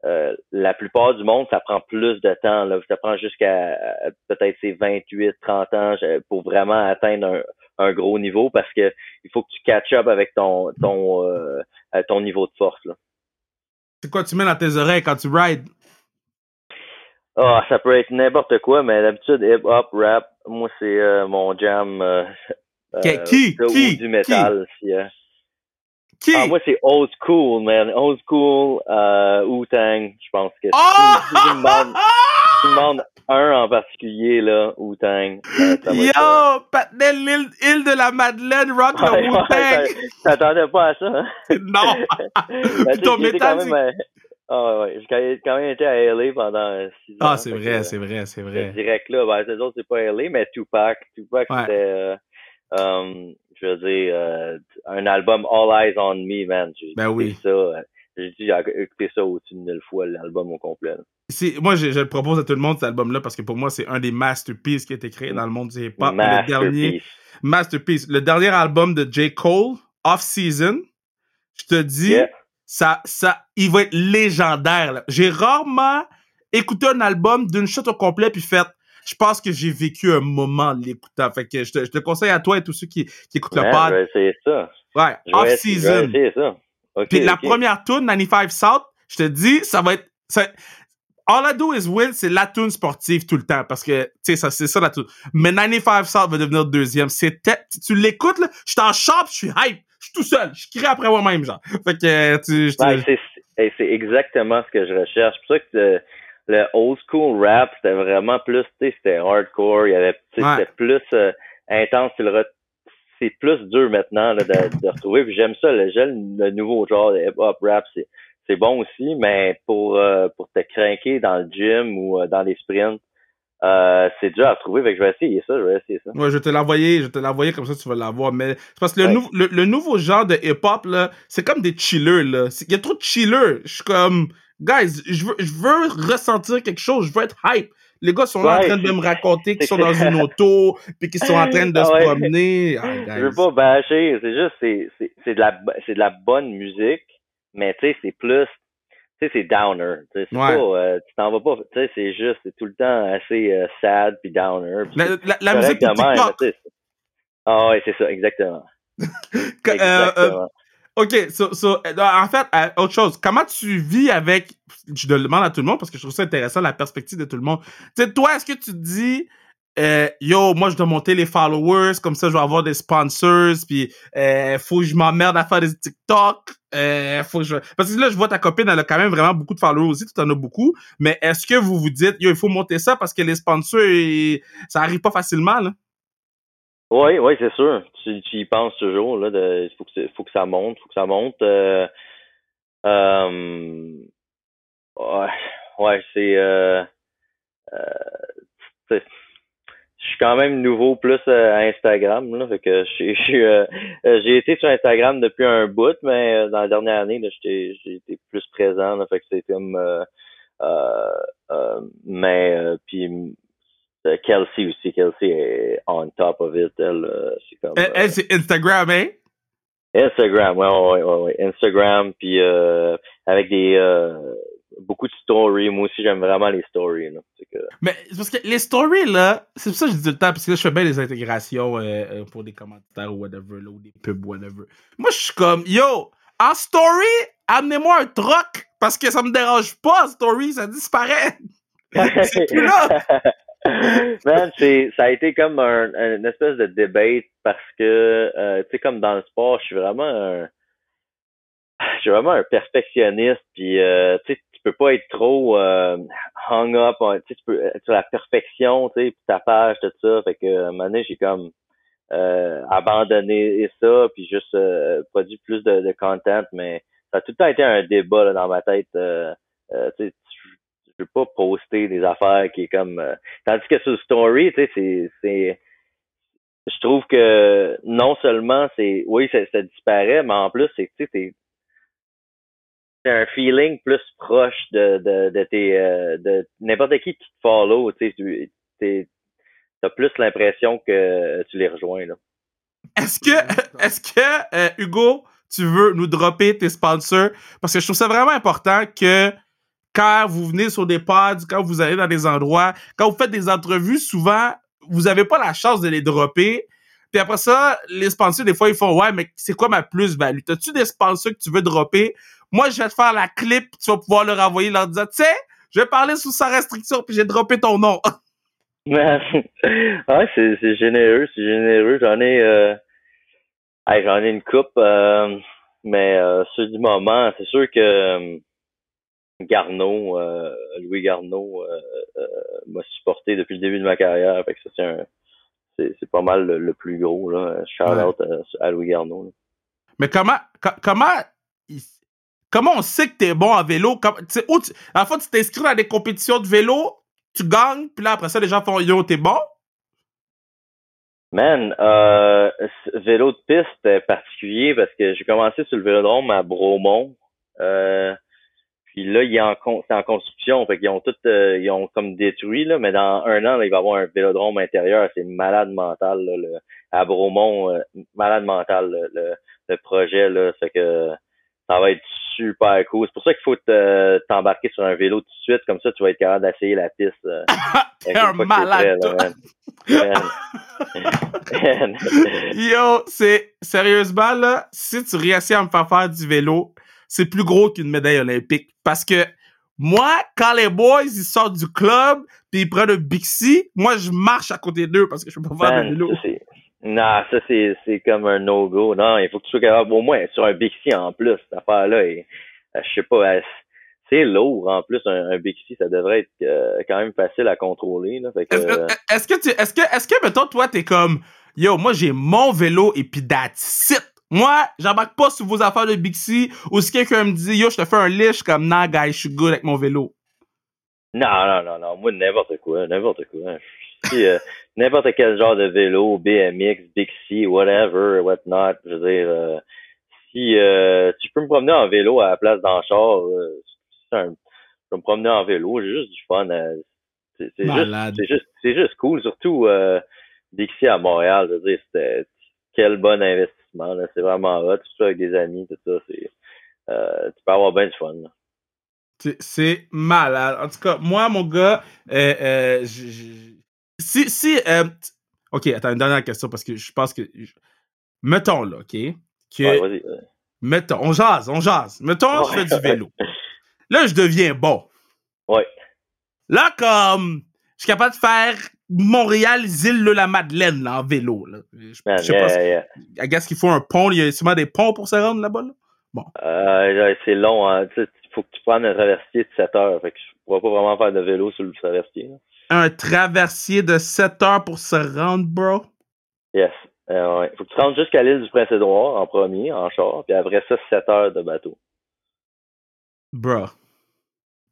euh, la plupart du monde, ça prend plus de temps. Là. Ça prend jusqu'à euh, peut-être ses 28, 30 ans pour vraiment atteindre un, un gros niveau parce que il faut que tu catch up avec ton ton euh, ton niveau de force. Là. C'est quoi tu mets dans tes oreilles quand tu rides? Ah, ça peut être n'importe quoi, mais d'habitude hip-hop, rap, moi c'est euh, mon jam. euh, Qui- euh, qui- qui- ou du métal. si. Qui? Ah, moi c'est old school, man. Old school, euh, Wu-Tang, je pense que. Oh! Me demandes un en particulier, là, Wu-Tang. euh, euh, Yo! Patinet, l'île île de la Madeleine, rock Ouais, le Wu-Tang! T'attendais pas à ça, hein? non! Ben, ton métal, quand même, euh, Ah ouais, ouais. J'ai quand- même été à LA pendant euh, six ans. Ah, c'est vrai, c'est vrai, c'est ce vrai. direct là, ben, les autres, c'est pas LA, mais Tupac. Tupac, Ouais. c'était, euh, euh, je veux dire, euh, un album All Eyes on Me, man. J'ai Ben oui. ça. J'ai dit, écouté ça au-dessus de mille fois, l'album au complet. C'est- Moi, je, je le propose à tout le monde, cet album-là, parce que pour moi, c'est un des masterpieces qui a été créé dans le monde du hip-hop. Le dernier, Masterpiece. masterpiece. Le dernier album de J. Cole, Off Season, je te dis, Yeah. ça, ça, il va être légendaire. J'ai rarement écouté un album d'une shot au complet puis fait. Je pense que j'ai vécu un moment en l'écoutant. Fait que je te, je te conseille à toi et tous ceux qui, qui écoutent le Man, pod. essayer ça. Ouais, Je vais Off essayer- je vais Season. essayer ça. Ok, Puis la première tune, 95 South, je te dis, ça va être. ça- All I Do Is Win, c'est la tune sportive tout le temps, parce que, tu sais, c'est ça la tune. Mais 95 South va devenir deuxième. C'est, tu l'écoutes, là, je suis en shop, je suis hype, je suis tout seul, je crie après moi-même, genre. Fait que, tu, ouais, c'est, c'est exactement ce que je recherche. C'est pour ça que le old school rap, c'était vraiment plus, tu sais, c'était hardcore, il y avait, c'était plus euh, intense, c'est plus dur maintenant là, de, de retrouver. j'aime ça, le, le nouveau genre de hip-hop rap, c'est, c'est bon aussi, mais pour, euh, pour te craquer dans le gym ou euh, dans les sprints, euh, c'est dur à trouver, fait que je vais essayer ça, je vais essayer ça. Ouais, je vais te l'envoyer, je te l'envoyer comme ça tu vas l'avoir, mais c'est parce que le, le, nouveau genre de hip-hop, là, c'est comme des chillers, là. Il y a trop de chillers. Je suis comme, guys, je veux, je veux ressentir quelque chose, je veux être hype. Les gars sont là en train de me raconter qu'ils sont dans une auto, puis qu'ils sont en train de se promener. Ah, je veux pas bâcher, c'est juste, c'est, c'est, de la, c'est de la bonne musique, mais tu sais, c'est plus, tu sais, c'est downer. Tu pas, euh, tu t'en vas pas, tu sais, c'est juste, c'est tout le temps assez euh, sad puis downer. la, la, musique de TikTok. Ah ouais, c'est ça, exactement. Euh, exactement. OK, so, so, en fait, autre chose, comment tu vis avec, je demande à tout le monde parce que je trouve ça intéressant, la perspective de tout le monde. Tu sais, toi, est-ce que tu te dis, euh, yo, moi, je dois monter les followers, comme ça, je vais avoir des sponsors, puis euh, faut que je m'emmerde à faire des TikTok, euh, faut que je... Parce que là, je vois ta copine, elle a quand même vraiment beaucoup de followers aussi, tu en as beaucoup, mais est-ce que vous vous dites, yo, il faut monter ça parce que les sponsors, ça arrive pas facilement, là? Oui, oui, c'est sûr. Tu, tu, y penses toujours, là, il faut que, faut que ça monte, faut que ça monte. Euh, euh, ouais, ouais c'est... Euh, euh je suis quand même nouveau plus euh, à Instagram. Là, fait que euh, j'ai été sur Instagram depuis un bout, mais dans la dernière année, j'ai été plus présent. Là, fait que c'est comme mais puis Kelsey aussi, Kelsey est on top of it. Elle, c'est comme. Elle, c'est Instagram, hein? Instagram, ouais, ouais, ouais, ouais. Instagram, puis avec des beaucoup de stories. Moi aussi, j'aime vraiment les stories. Là. Que... Mais parce que les stories, là, c'est pour ça que je dis tout le temps, parce que là, je fais bien les intégrations euh, euh, pour des commentaires ou whatever, là, ou des pubs, whatever. Moi, je suis comme, yo, en story, amenez-moi un troc, parce que ça me dérange pas, story, ça disparaît. c'est plus là. Man, ça a été comme un, une espèce de debate parce que, euh, tu sais, comme dans le sport, je suis vraiment un, je suis vraiment un perfectionniste, puis euh, tu sais, peux pas être trop euh, hung up tu peux être sur la perfection, tu sais, ta page, tout ça. Fait que à un moment donné, j'ai comme euh, abandonné ça, puis juste euh, produit plus de, de, content, mais ça a tout le temps été un débat là, dans ma tête. Euh, euh tu je veux pas poster des affaires qui est comme tandis que sur story tu sais c'est c'est je trouve que non seulement c'est oui ça, ça disparaît mais en plus c'est tu sais c'est un feeling plus proche de, de, de tes euh, de n'importe qui qui te follow, tu sais, t'as plus l'impression que tu les rejoins là. Est-ce que est-ce que euh, Hugo, tu veux nous dropper tes sponsors? Parce que je trouve ça vraiment important que quand vous venez sur des pods, quand vous allez dans des endroits, quand vous faites des entrevues, souvent vous n'avez pas la chance de les dropper. Puis après ça, les sponsors, des fois, ils font Ouais, mais c'est quoi ma plus-value? T'as-tu des sponsors que tu veux dropper? Moi, je vais te faire la clip, tu vas pouvoir leur envoyer, leur dire, tu sais, je vais parler sous sa restriction, puis j'ai droppé ton nom. ouais, c'est généreux, c'est généreux. J'en ai, euh... j'en ai une coupe, euh... mais euh, ceux du moment, c'est sûr que euh, Garneau, euh, Louis Garneau, euh, m'a supporté depuis le début de ma carrière. Fait que ça, c'est un, c'est pas mal le, plus gros là. Shout out à, Louis Garneau. Mais comment, comment Comment on sait que t'es bon en vélo? Comme, où tu, à la fois, tu t'inscris dans des compétitions de vélo, tu gagnes, puis là, après ça, les gens font Yo, t'es bon? Man, euh, vélo de piste est particulier parce que j'ai commencé sur le vélodrome à Bromont. Euh, puis là, il est en, c'est en construction. Fait qu'ils ont tout, euh, ils ont comme détruit, là, mais dans un an, il va y avoir un vélodrome intérieur. C'est malade mental, là, le, à Bromont, euh, malade mental, le, le, projet, là. Fait que ça va être super cool. C'est pour ça qu'il faut t'embarquer sur un vélo tout de suite, comme ça tu vas être capable d'essayer la piste. Euh, T'es un malade, Yo, c'est sérieusement là, si tu réussis à me faire faire du vélo, c'est plus gros qu'une médaille olympique parce que Moi, quand les boys, ils sortent du club, puis ils prennent le Bixi, moi, je marche à côté d'eux parce que je peux pas faire de vélo. Non, ça, c'est comme un no-go. Non, il faut que tu sois capable, au moins, sur un Bixi en plus, cette affaire-là. euh, Je sais pas, euh, c'est lourd en plus, un, un Bixi, ça devrait être euh, quand même facile à contrôler. Est-ce que, est-ce que tu, est-ce que, est-ce que, mettons, toi, t'es comme, yo, moi, j'ai mon vélo et puis that's it. Moi, j'embarque pas sur vos affaires de Bixi ou si quelqu'un me dit, yo, je te fais un lit, je suis comme, nah, guys, je suis good avec mon vélo. Non, non, non, non. Moi, n'importe quoi, n'importe quoi. Si, euh, n'importe quel genre de vélo, BMX, Bixi, whatever, whatnot, je veux dire, euh, si euh, tu peux me promener en vélo à la place d'un char, euh, c'est un, je peux me promener en vélo, j'ai juste du fun. euh, c'est juste, Malade. c'est juste, c'est juste cool, surtout euh, Bixi à Montréal, je veux dire, c'était quel bon investissement, c'est vraiment hot, tout ça avec des amis, tout ça, c'est, euh, tu peux avoir bien du fun. là. C'est- malade. En tout cas, moi, mon gars, euh, euh, je- je- si, si, euh, ok, attends, une dernière question parce que je pense que, je- mettons là, ok, que, Ouais, vas-y. ouais. mettons, on jase, on jase. Mettons, je fais du vélo. Là, je deviens bon. Ouais. Là, comme, je suis capable de faire Montréal, île de la Madeleine, là, en vélo, là. Je, sais pas, yeah, yeah. I guess qu'il faut un pont, il y a sûrement des ponts pour se rendre là-bas, là. Euh, là, c'est long, hein. Tu sais, il faut que tu prennes un traversier de 7 heures. Fait que je pourrais pas vraiment faire de vélo sur le traversier. là. Un traversier de 7 heures pour se rendre, bro? Yes. Euh, ouais. Faut que tu rentres jusqu'à l'île du Prince-Édouard en premier, en char, puis après ça, 7 heures de bateau. Bro.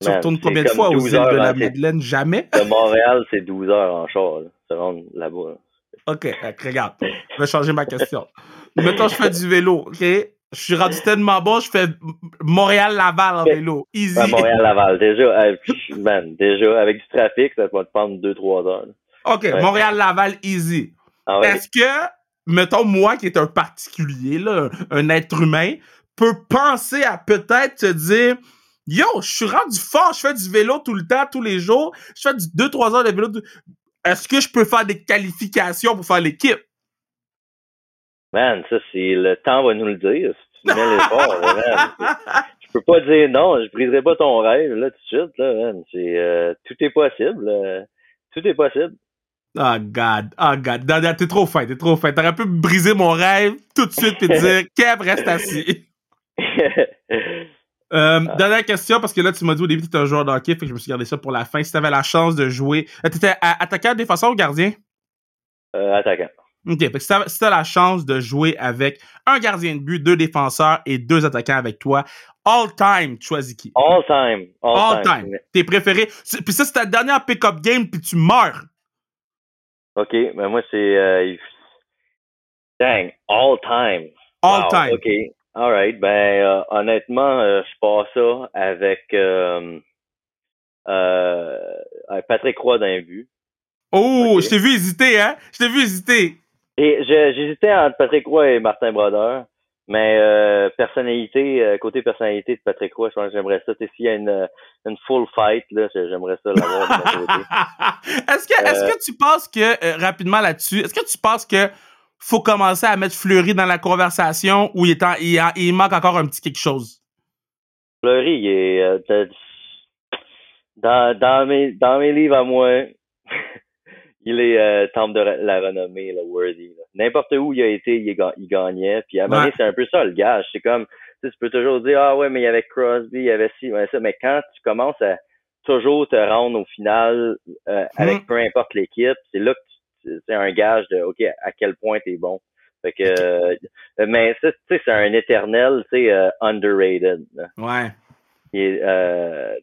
Tu Man, retournes combien de fois aux 12 îles de la Madeleine? Jamais? De Montréal, c'est 12 heures en char, là, se rendre là-bas. là. Ok, regarde. Je vais changer ma question. Mettons, je fais du vélo, ok? Je suis rendu tellement bon, je fais Montréal-Laval en vélo. Easy. Montréal-Laval, déjà, euh, man, déjà, avec du trafic, ça va te prendre 2-3 heures. là. Ok, Ouais. Montréal-Laval, easy. Ah ouais. Est-ce que, mettons, moi qui est un particulier, là, un être humain, peut penser à peut-être se dire Yo, je suis rendu fort, je fais du vélo tout le temps, tous les jours, je fais du 2-3 heures de vélo. Est-ce que je peux faire des qualifications pour faire l'équipe? Man, ça, c'est le temps va nous le dire. Si tu mets l'effort, là, man. Je peux pas dire non, je briserai pas ton rêve, là, tout de suite, là, man. C'est, euh, tout est possible. euh, tout est possible. Oh God, oh God, t'es trop fin, t'es trop fin. T'aurais pu briser mon rêve tout de suite et dire Kev, reste assis. Euh, Dernière question, parce que là, tu m'as dit au début que t'étais un joueur de hockey, fait que je me suis gardé ça pour la fin. Si t'avais la chance de jouer. Euh, T'étais à- attaquant, défenseur ou gardien? Euh, attaquant. OK. Fait que si si t'as la chance de jouer avec un gardien de but, deux défenseurs et deux attaquants avec toi, all time, tu choisis qui? All time. All, All time. time. Tes préférés. Puis ça, c'est ta dernière pick-up game, puis tu meurs. OK, ben moi, c'est... Euh, dang, all time. All Wow, time. OK. All right. Ben, euh, honnêtement, euh, je passe ça avec, euh, avec Patrick Roy d'un but. Oh, je t'ai vu hésiter, hein? Je t'ai vu hésiter. J'hésitais entre Patrick Roy et Martin Brodeur, mais euh, personnalité, euh, côté personnalité de Patrick Roy, je pense que j'aimerais ça. S'il y a une, une full fight, là, j'aimerais ça l'avoir de mon côté. est-ce que, est-ce que tu penses que, rapidement là-dessus, est-ce que tu penses que faut commencer à mettre Fleury dans la conversation ou il, est en- il, en- il manque encore un petit quelque chose? Fleury, il est euh, dans, dans, mes, dans mes livres à moi, il est euh, temple de la renommée, là, worthy. N'importe où il a été, il, est ga- il gagnait. Puis à Ouais. c'est un peu ça le gage. C'est comme, tu sais, tu peux toujours dire, ah ouais, mais il y avait Crosby, il y avait ci, il y avait ça. Mais quand tu commences à toujours te rendre au final euh, avec Mhm. peu importe l'équipe, c'est là que tu- c'est un gage de, OK, à quel point t'es bon. Fait que, euh, mais ça, tu sais, c'est un éternel, tu sais, euh, underrated. Ouais. Euh,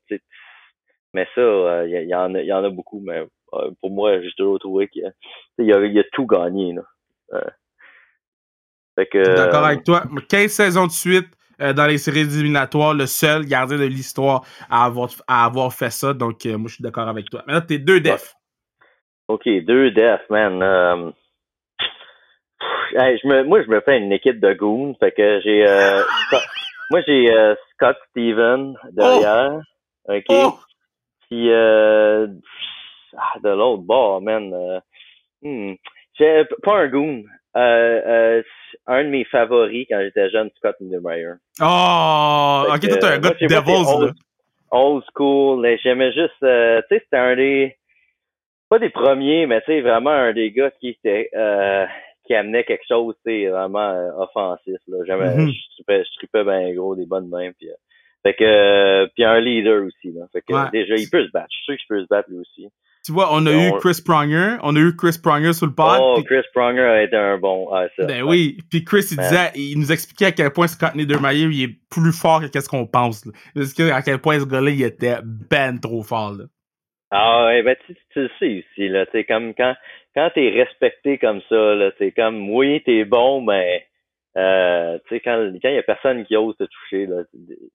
mais ça, il y, en a, il y en a beaucoup, mais pour moi, j'ai toujours trouvé qu'il y a, il y a, tout gagné. Là. Fait que, Je suis d'accord avec toi. 15 saisons de suite euh, dans les séries éliminatoires, le seul gardien de l'histoire à avoir, à avoir fait ça. Donc, euh, moi, je suis d'accord avec toi. Maintenant, t'es deux defs. OK, deux defs, man. Euh, hey, je me, moi, je me fais une équipe de goons. Fait que j'ai... Euh, moi, j'ai euh, Scott Steven derrière. OK? Oh! Puis euh, ah, de l'autre bord, man. hmm, j'ai pas un goon. Euh, euh, un de mes favoris quand j'étais jeune, Scott Niedermayer. Oh! Fait Ok, toi, t'es un gars de Devils, old- old school. J'aimais juste, euh, tu sais, c'était un des, pas des premiers, mais tu sais, vraiment un des gars qui était, euh, qui amenait quelque chose, tu sais, vraiment euh, offensif. Là. Mhm. je tripais, je tripais bien gros, des bonnes mains, puis, euh, fait que, puis un leader aussi. Là. Fait que Ouais. déjà, il peut se battre. Je suis sûr qu'il peut se battre lui aussi. Tu vois, on a eu Chris Pronger, on a eu Chris Pronger sur le pod. oh, Chris Pronger a été un bon. Ah, ça. ben oui, puis Chris, il Ouais. disait, il nous expliquait à quel point Scott Niedermayer, il est plus fort que qu'est-ce qu'on pense. Là. Il expliquait à quel point ce gars-là, il était ben trop fort. Là. Ah ouais, ben tu, tu le sais aussi, là, sais, comme quand quand t'es respecté comme ça, là, c'est comme oui, t'es bon, mais euh, tu sais, quand quand y a personne qui ose te toucher, là,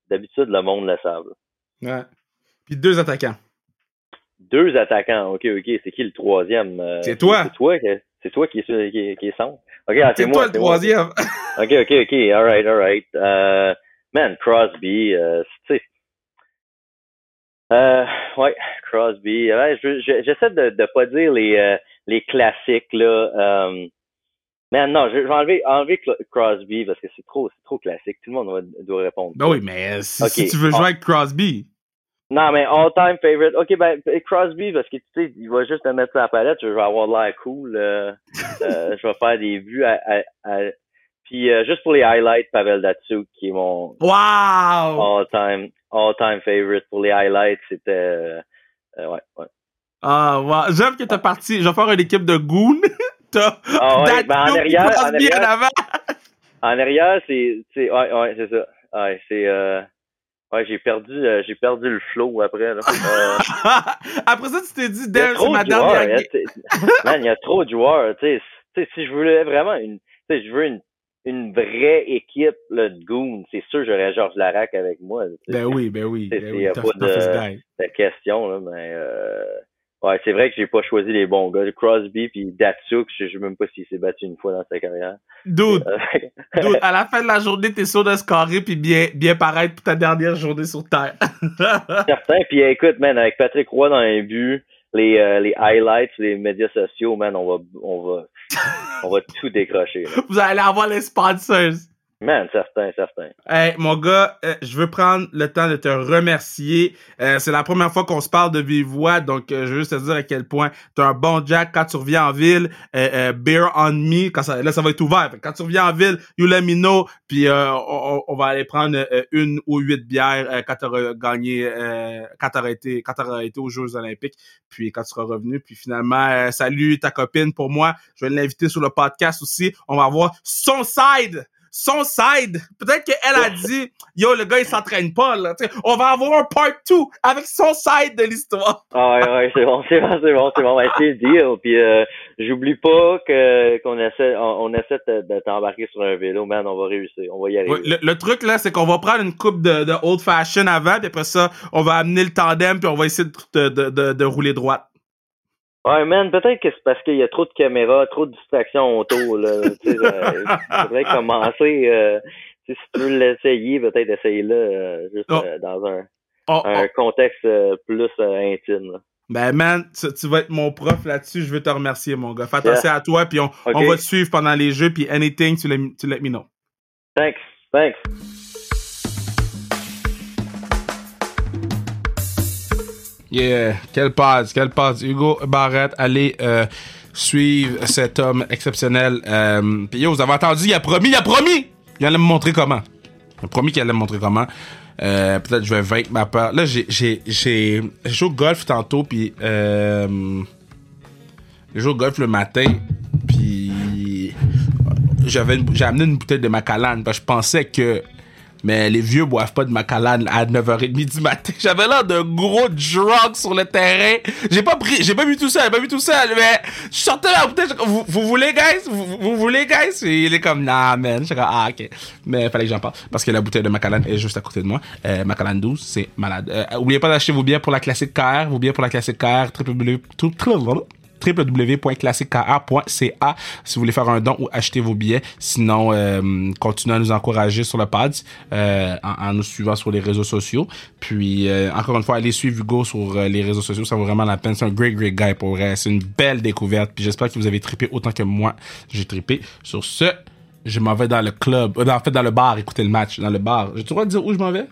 d'habitude le monde le savent. là. Ouais. Puis deux attaquants. Deux attaquants, ok, ok, c'est qui le troisième? euh, C'est toi. C'est toi c'est toi qui est qui, est- qui est centre. Ok, ah, c'est C'est moi. toi le c'est troisième. Ok, ok, ok, alright, alright. Euh, man, Crosby, euh, tu sais. Euh, ouais, Crosby. Ouais, je- je- j'essaie de, de pas dire les, euh, les classiques, là. Euh, man, non, je je vais enlever, enlever Crosby parce que c'est trop, c'est trop classique. Tout le monde va- doit répondre. Ben oui, mais si, tu veux jouer avec Crosby. Non, mais all-time favorite. Ok, ben, Crosby, parce que tu sais, il va juste te mettre sur la palette, je vais avoir l'air cool. euh, euh, je vais faire des vues à, à- à- Puis euh, juste pour les highlights, Pavel Datsuk, qui est mon Wow! all-time all-time favorite pour les highlights, c'était ouais, ouais. Ah, wow. J'aime que t'es parti. Je vais faire une équipe de goon. T'as Ah ouais, ben en arrière, en arrière, avant. en arrière, c'est c'est ouais, ouais, c'est ça. Ouais, c'est euh, ouais, j'ai perdu euh, j'ai perdu le flow après là. Euh, Après ça, tu t'es dit, c'est ma dernière il y a- game. t'sais, Man, il y a trop de joueurs. Tu sais, Tu sais, si je voulais vraiment une, tu sais, je veux une, une vraie équipe là, de goons, c'est sûr j'aurais Georges Larac avec moi. Ben oui, ben oui. C'est- Ben oui, a pas de- question, là, mais euh, ouais, c'est vrai que j'ai pas choisi les bons gars. Crosby puis Datsuk, je sais même pas s'il s'est battu une fois dans sa carrière. Dude, Euh, dude, à la fin de la journée, t'es sûr de scorer puis bien, bien paraître pour ta dernière journée sur Terre. certain. Puis écoute, man, avec Patrick Roy dans les buts, les, euh, les highlights, les médias sociaux, man, on va on va on va tout décrocher. Vous allez avoir les sponsors. Man, certain, certain. Hey, mon gars, euh, je veux prendre le temps de te remercier. Euh, c'est la première fois qu'on se parle de vive voix, donc euh, je veux juste te dire à quel point tu un bon Jack quand tu reviens en ville. Euh, euh, beer on me, quand ça, là ça va être ouvert. Quand tu reviens en ville, you let me know, puis on, on va aller prendre une ou huit bières quand tu auras gagné, quand tu été, quand t'auras été aux Jeux Olympiques, puis quand tu seras revenu. Puis finalement, salut ta copine pour moi. Je vais l'inviter sur le podcast aussi. On va avoir son side son side. Peut-être qu'elle a dit, yo, le gars, il s'entraîne pas, là. T'sais, on va avoir un part 2 avec son side de l'histoire. Ah ouais, ouais, c'est bon, c'est bon, c'est bon, c'est bon. Ben, c'est le deal. Puis euh, j'oublie pas que qu'on essaie on, on essaie de, de t'embarquer sur un vélo, man, on va réussir. On va y arriver. Le, le truc, là, c'est qu'on va prendre une coupe de, de old fashion avant, puis après ça, on va amener le tandem, puis on va essayer de, de, de, de rouler droite. Ouais, man, peut-être que c'est parce qu'il y a trop de caméras, trop de distractions autour, là. tu sais, euh, faudrait commencer, euh, tu sais, si tu veux l'essayer, peut-être essayer-le, euh, juste Oh. euh, dans un, Oh, oh. contexte plus intime, là. Ben, man, tu, tu vas être mon prof là-dessus. Je veux te remercier, mon gars. Fais attention à toi, puis on, on va te suivre pendant les jeux, puis anything, tu let, tu let me know. Thanks, thanks. Yeah, quelle passe, quelle passe. Hugo Barrette, allez euh, suivre cet homme exceptionnel. Euh, Puis yo, vous avez entendu, il a promis, il a promis! Il allait me montrer comment. Il a promis qu'il allait me montrer comment. Euh, Peut-être je vais vaincre ma peur. Là, j'ai joué au golf tantôt, puis j'ai joué au golf le matin, puis j'ai amené une bouteille de Macallan parce que je pensais que mais les vieux boivent pas de Macallan à 9h30 du matin. J'avais l'air d'un gros drunk sur le terrain. J'ai pas pris, j'ai pas vu tout ça, j'ai pas vu tout ça, mais je sortais j'étais comme, vous, vous voulez, guys? Vous, vous- voulez, guys? Et il est comme, nah, man. J'étais comme, ah, ok. Mais fallait que j'en parle. Parce que la bouteille de Macallan est juste à côté de moi. Euh, Macallan 12, c'est malade. Euh, oubliez pas d'acheter vos billets pour la classique KR, vos billets pour la classique KR, www, www.classiquekr.ca si vous voulez faire un don ou acheter vos billets. Sinon, euh, continuez à nous encourager sur le pad euh, en, nous suivant sur les réseaux sociaux. Puis, euh, encore une fois, allez suivre Hugo sur les réseaux sociaux. Ça vaut vraiment la peine. C'est un great, great guy pour vrai. C'est une belle découverte. Puis j'espère que vous avez trippé autant que moi, j'ai trippé. Sur ce, je m'en vais dans le club. En fait, dans le bar, écouter le match. Dans le bar. J'ai le droit de dire où je m'en vais?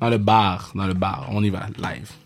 Dans le bar, dans le bar. On y va, live.